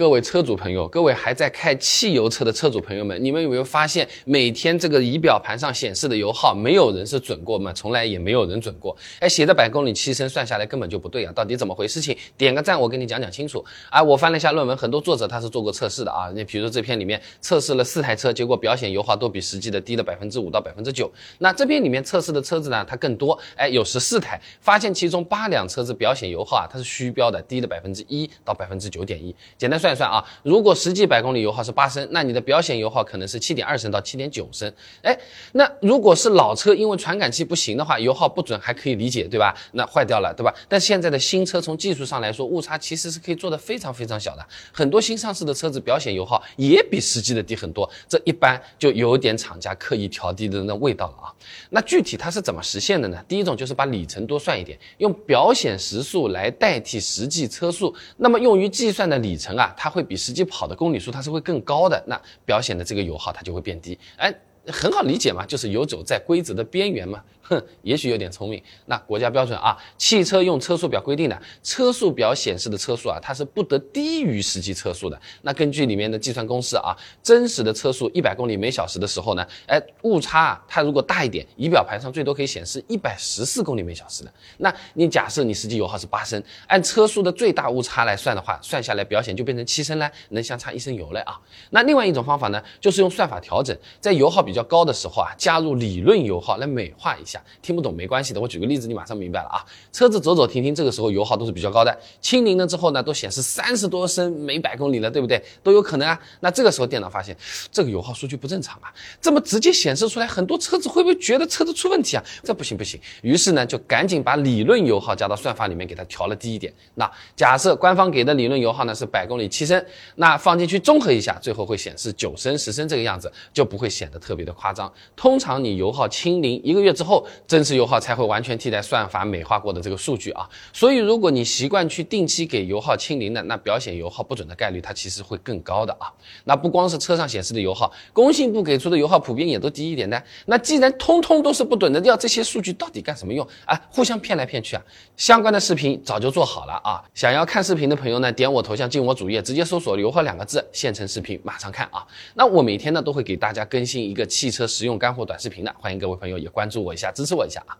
各位车主朋友，各位还在开汽油车的车主朋友们，你们有没有发现，每天这个仪表盘上显示的油耗，没有人是准过吗？从来也没有人准过。哎，写的百公里七升，算下来根本就不对啊！到底怎么回事？情点个赞，我跟你讲讲清楚。啊，我翻了一下论文，很多作者他是做过测试的啊。你比如说这篇里面测试了四台车，结果表显油耗都比实际的低了百分之五到百分之九。那这篇里面测试的车子呢，它更多，哎，有十四台，发现其中八辆车子表显油耗啊，它是虚标的，低了百分之一到百分之九点一。简单算。算算啊，如果实际百公里油耗是八升，那你的表显油耗可能是七点二升到七点九升。哎，那如果是老车，因为传感器不行的话，油耗不准还可以理解，对吧？那坏掉了，对吧？但现在的新车从技术上来说，误差其实是可以做的非常非常小的。很多新上市的车子表显油耗也比实际的低很多，这一般就有点厂家刻意调低的那味道了啊。那具体它是怎么实现的呢？第一种就是把里程多算一点，用表显时速来代替实际车速，那么用于计算的里程啊。它会比实际跑的公里数它是会更高的，那表显的这个油耗它就会变低，哎。很好理解嘛，就是游走在规则的边缘嘛。哼，也许有点聪明。那国家标准啊，汽车用车速表规定的，车速表显示的车速啊，它是不得低于实际车速的。那根据里面的计算公式啊，真实的车速一百公里每小时的时候呢，哎，误差啊，它如果大一点，仪表盘上最多可以显示一百十四公里每小时的。那你假设你实际油耗是八升，按车速的最大误差来算的话，算下来表显就变成七升了，能相差一升油了啊。那另外一种方法呢，就是用算法调整，在油耗比比。较高的时候啊，加入理论油耗来美化一下。听不懂没关系的，我举个例子，你马上明白了啊。车子走走停停，这个时候油耗都是比较高的。清零了之后呢，都显示三十多升每百公里了，对不对？都有可能啊。那这个时候电脑发现这个油耗数据不正常啊，这么直接显示出来，很多车子会不会觉得车子出问题啊？这不行不行。于是呢，就赶紧把理论油耗加到算法里面，给它调了低一点。那假设官方给的理论油耗呢是百公里七升，那放进去综合一下，最后会显示九升十升这个样子，就不会显得特别别的。夸张，通常你油耗清零一个月之后，真实油耗才会完全替代算法美化过的这个数据啊。所以，如果你习惯去定期给油耗清零的，那表显油耗不准的概率它其实会更高的啊。那不光是车上显示的油耗，工信部给出的油耗普遍也都低一点的。那既然通通都是不准的，要这些数据到底干什么用啊？互相骗来骗去啊？相关的视频早就做好了啊。想要看视频的朋友呢，点我头像进我主页，直接搜索“油耗”两个字，现成视频马上看啊。那我每天呢都会给大家更新一个。汽车实用干货短视频的，欢迎各位朋友也关注我一下，支持我一下啊！